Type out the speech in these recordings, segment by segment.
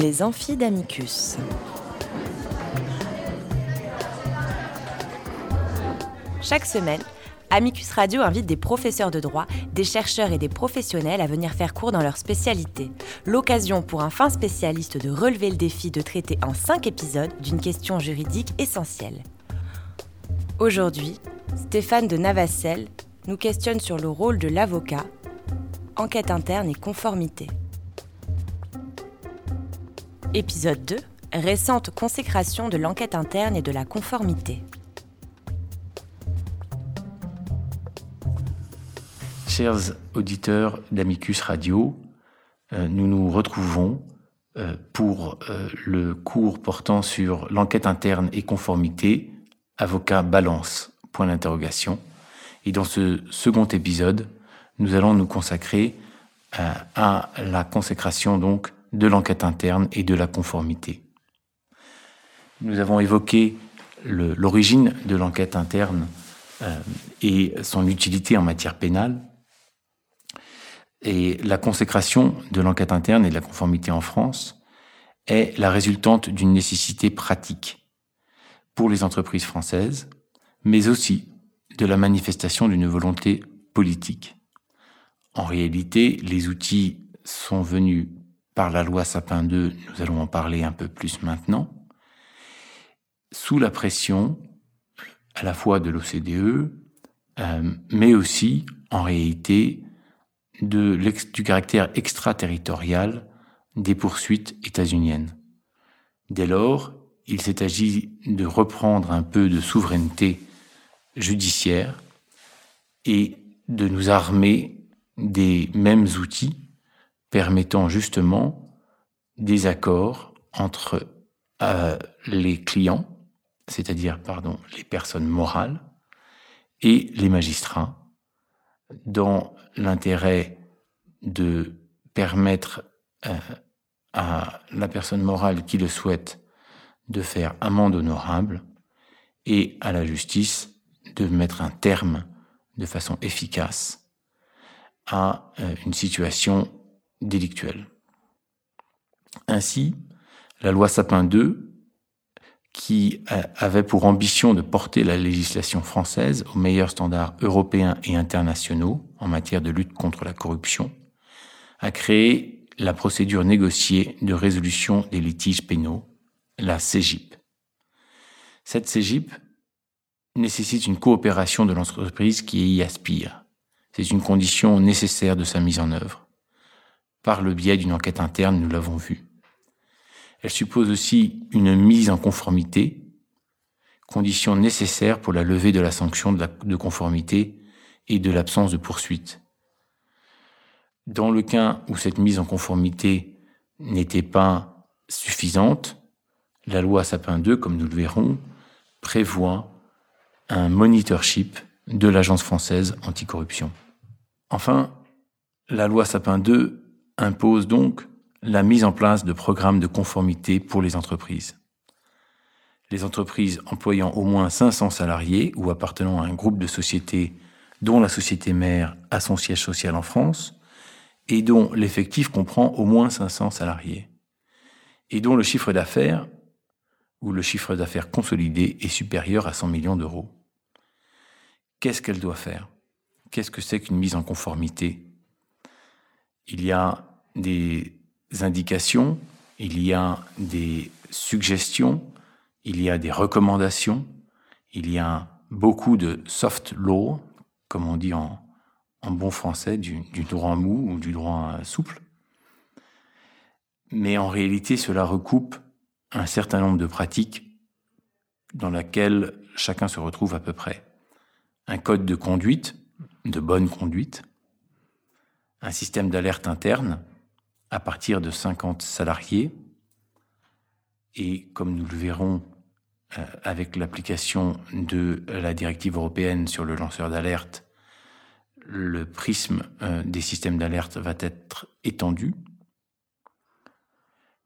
Les amphis d'Amicus. Chaque semaine, Amicus Radio invite des professeurs de droit, des chercheurs et des professionnels à venir faire cours dans leur spécialité. L'occasion pour un fin spécialiste de relever le défi de traiter en cinq épisodes d'une question juridique essentielle. Aujourd'hui, Stéphane de Navacelle nous questionne sur le rôle de l'avocat, enquête interne et conformité. Épisode 2 Récente consécration de l'enquête interne et de la conformité. Chers auditeurs d'Amicus Radio, euh, nous nous retrouvons euh, pour euh, le cours portant sur l'enquête interne et conformité, avocat balance, point d'interrogation. Et dans ce second épisode, nous allons nous consacrer à la consécration donc de l'enquête interne et de la conformité. Nous avons évoqué l'origine de l'enquête interne et son utilité en matière pénale. Et la consécration de l'enquête interne et de la conformité en France est la résultante d'une nécessité pratique pour les entreprises françaises, mais aussi de la manifestation d'une volonté politique. En réalité, les outils sont venus par la loi Sapin 2, nous allons en parler un peu plus maintenant, sous la pression à la fois de l'OCDE, euh, mais aussi en réalité du caractère extraterritorial des poursuites états-uniennes. Dès lors, il s'est agi de reprendre un peu de souveraineté judiciaire et de nous armer des mêmes outils permettant justement des accords entre euh, les clients, c'est-à-dire pardon, les personnes morales et les magistrats dans l'intérêt de permettre euh, à la personne morale qui le souhaite de faire amende honorable et à la justice de mettre un terme de façon efficace à euh, une situation délictuelle. Ainsi, la loi Sapin 2 qui avait pour ambition de porter la législation française aux meilleurs standards européens et internationaux en matière de lutte contre la corruption, a créé la procédure négociée de résolution des litiges pénaux, la CEGIP. Cette CEGIP nécessite une coopération de l'entreprise qui y aspire. C'est une condition nécessaire de sa mise en œuvre. Par le biais d'une enquête interne, nous l'avons vu. Elle suppose aussi une mise en conformité, condition nécessaire pour la levée de la sanction de, conformité et de l'absence de poursuite. Dans le cas où cette mise en conformité n'était pas suffisante, la loi Sapin 2, comme nous le verrons, prévoit un monitorship de l'Agence française anticorruption. Enfin, la loi Sapin 2 impose donc la mise en place de programmes de conformité pour les entreprises. Les entreprises employant au moins 500 salariés ou appartenant à un groupe de sociétés dont la société mère a son siège social en France et dont l'effectif comprend au moins 500 salariés et dont le chiffre d'affaires ou le chiffre d'affaires consolidé est supérieur à 100 millions d'euros. Qu'est-ce qu'elle doit faire? Qu'est-ce que c'est qu'une mise en conformité? Il y a des indications, il y a des suggestions, il y a des recommandations, il y a beaucoup de soft law, comme on dit en, bon français, du, droit mou ou du droit souple. Mais en réalité, cela recoupe un certain nombre de pratiques dans lesquelles chacun se retrouve à peu près. Un code de conduite, de bonne conduite, un système d'alerte interne, à partir de 50 salariés. Et comme nous le verrons euh, avec l'application de la directive européenne sur le lanceur d'alerte, le prisme euh, des systèmes d'alerte va être étendu.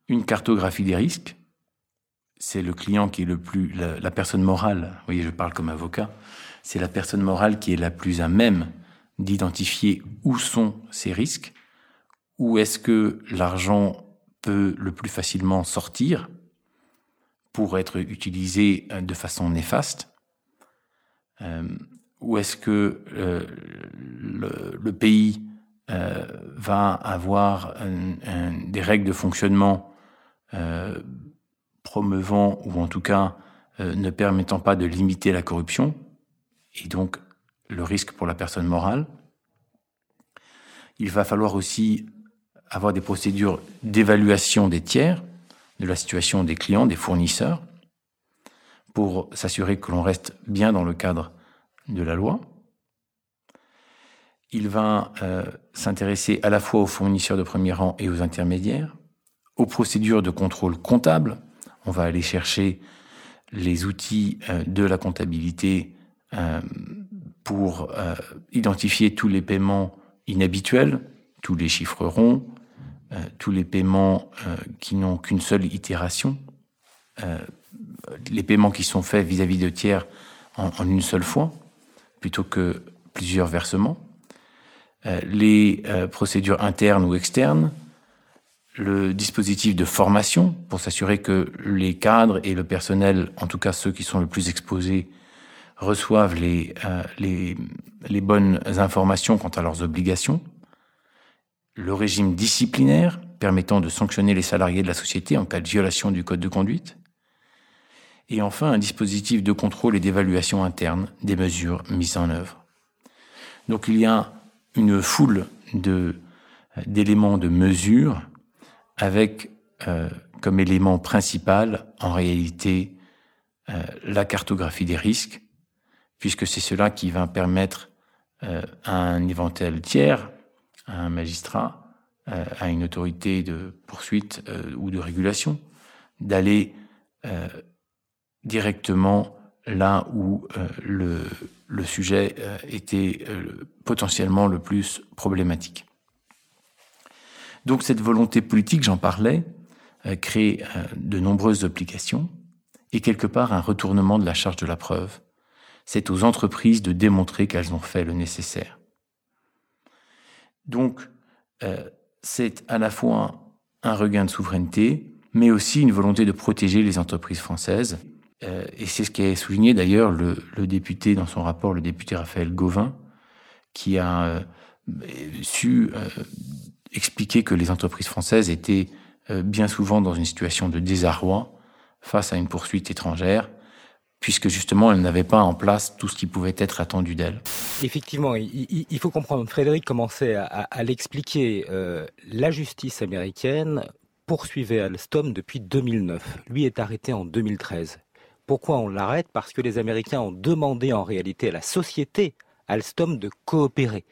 Une cartographie des risques, c'est le client qui est le plus, la, la, personne morale, vous voyez, je parle comme avocat, c'est la personne morale qui est la plus à même d'identifier où sont ces risques où est-ce que l'argent peut le plus facilement sortir pour être utilisé euh, de façon néfaste. Euh, Ou est-ce que euh, le, pays va avoir des règles de fonctionnement promeuvant ou en tout cas ne permettant pas de limiter la corruption et donc le risque pour la personne morale Il va falloir aussi avoir des procédures d'évaluation des tiers, de la situation des clients, des fournisseurs, pour s'assurer que l'on reste bien dans le cadre de la loi. Il va euh, s'intéresser à la fois aux fournisseurs de premier rang et aux intermédiaires, aux procédures de contrôle comptable. On va aller chercher les outils euh, de la comptabilité euh, pour identifier tous les paiements inhabituels, tous les chiffres ronds, euh, tous les paiements euh, qui n'ont qu'une seule itération, euh, les paiements qui sont faits vis-à-vis de tiers en, une seule fois, plutôt que plusieurs versements, les procédures internes ou externes, le dispositif de formation pour s'assurer que les cadres et le personnel, en tout cas ceux qui sont le plus exposés, reçoivent les, les, les bonnes informations quant à leurs obligations, le régime disciplinaire permettant de sanctionner les salariés de la société en cas de violation du code de conduite, et enfin un dispositif de contrôle et d'évaluation interne des mesures mises en œuvre. Donc il y a une foule de d'éléments de mesure avec euh, comme élément principal en réalité euh, la cartographie des risques, puisque c'est cela qui va permettre euh, à un éventuel tiers à un magistrat, euh, à une autorité de poursuite euh, ou de régulation, d'aller directement là où le, le, sujet était potentiellement le plus problématique. Donc cette volonté politique, j'en parlais, crée de nombreuses applications et quelque part un retournement de la charge de la preuve. C'est aux entreprises de démontrer qu'elles ont fait le nécessaire. Donc, euh, c'est à la fois un, regain de souveraineté, mais aussi une volonté de protéger les entreprises françaises. Euh, et c'est ce qu'a souligné d'ailleurs le, député dans son rapport, le député Raphaël Gauvin, qui a euh, su expliquer que les entreprises françaises étaient bien souvent dans une situation de désarroi face à une poursuite étrangère puisque justement elle n'avait pas en place tout ce qui pouvait être attendu d'elle. Effectivement, il, faut comprendre, Frédéric commençait à, l'expliquer, euh, la justice américaine poursuivait Alstom depuis 2009. Lui est arrêté en 2013. Pourquoi on l'arrête? Parce que les Américains ont demandé en réalité à la société Alstom de coopérer,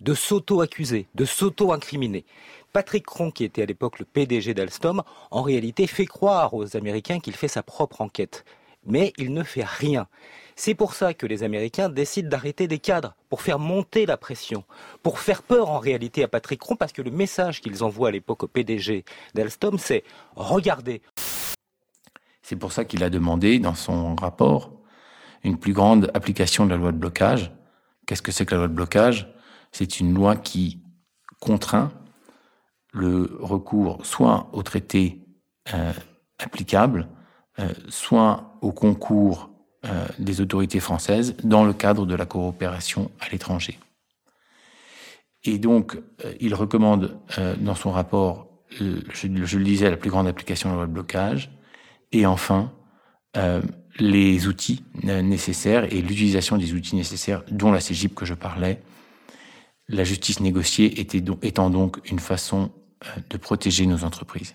de s'auto-accuser, de s'auto-incriminer. Patrick Cron, qui était à l'époque le PDG d'Alstom, en réalité fait croire aux Américains qu'il fait sa propre enquête mais il ne fait rien. C'est pour ça que les Américains décident d'arrêter des cadres, pour faire monter la pression, pour faire peur en réalité à Patrick Cron, parce que le message qu'ils envoient à l'époque au PDG d'Alstom, c'est regardez. C'est pour ça qu'il a demandé dans son rapport une plus grande application de la loi de blocage. Qu'est-ce que c'est que la loi de blocage? C'est une loi qui contraint le recours soit au traité euh, applicable, soit au concours euh, des autorités françaises dans le cadre de la coopération à l'étranger. Et donc, euh, il recommande dans son rapport, je, le disais, la plus grande application de la loi de blocage, et enfin, les outils nécessaires et l'utilisation des outils nécessaires, dont la CGIP que je parlais, la justice négociée était étant donc une façon de protéger nos entreprises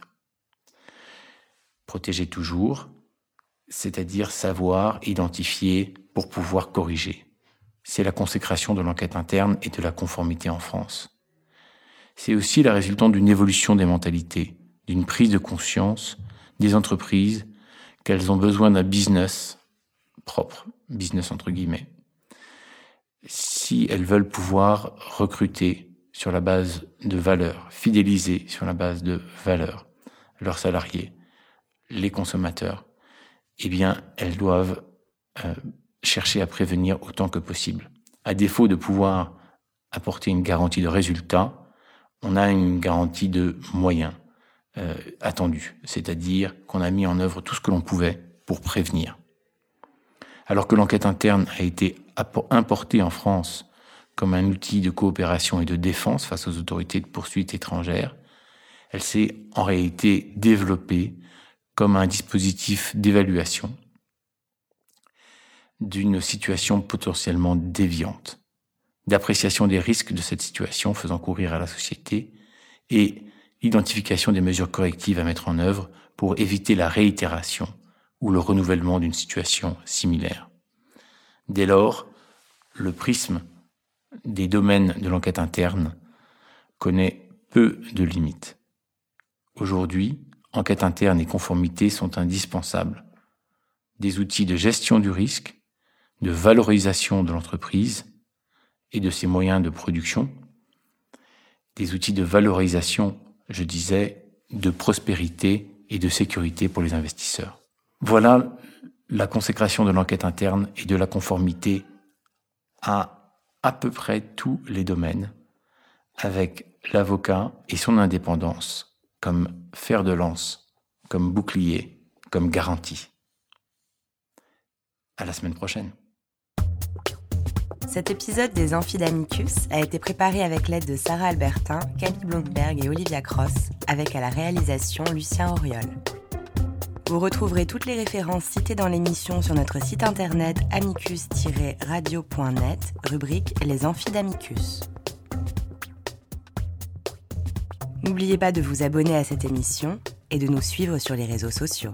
protéger toujours, c'est-à-dire savoir, identifier pour pouvoir corriger. C'est la consécration de l'enquête interne et de la conformité en France. C'est aussi la résultante d'une évolution des mentalités, d'une prise de conscience des entreprises qu'elles ont besoin d'un business propre, business entre guillemets, si elles veulent pouvoir recruter sur la base de valeurs, fidéliser sur la base de valeurs leurs salariés, les consommateurs, eh bien, elles doivent euh, chercher à prévenir autant que possible. À défaut de pouvoir apporter une garantie de résultat, on a une garantie de moyens. euh, attendu, c'est-à-dire qu'on a mis en œuvre tout ce que l'on pouvait pour prévenir. Alors que l'enquête interne a été importée en France comme un outil de coopération et de défense face aux autorités de poursuite étrangères, elle s'est en réalité développée comme un dispositif d'évaluation d'une situation potentiellement déviante, d'appréciation des risques de cette situation faisant courir à la société et identification des mesures correctives à mettre en œuvre pour éviter la réitération ou le renouvellement d'une situation similaire. Dès lors, le prisme des domaines de l'enquête interne connaît peu de limites. Aujourd'hui, enquête interne et conformité sont indispensables. Des outils de gestion du risque, de valorisation de l'entreprise et de ses moyens de production, des outils de valorisation, je disais, de prospérité et de sécurité pour les investisseurs. Voilà la consécration de l'enquête interne et de la conformité à à peu près tous les domaines, avec l'avocat et son indépendance comme fer de lance, comme bouclier, comme garantie. À la semaine prochaine. Cet épisode des Amphidamicus a été préparé avec l'aide de Sarah Albertin, Camille Blomberg et Olivia Cross, avec à la réalisation Lucien Auriol. Vous retrouverez toutes les références citées dans l'émission sur notre site internet amicus-radio.net, rubrique Les Amphidamicus. N'oubliez pas de vous abonner à cette émission et de nous suivre sur les réseaux sociaux.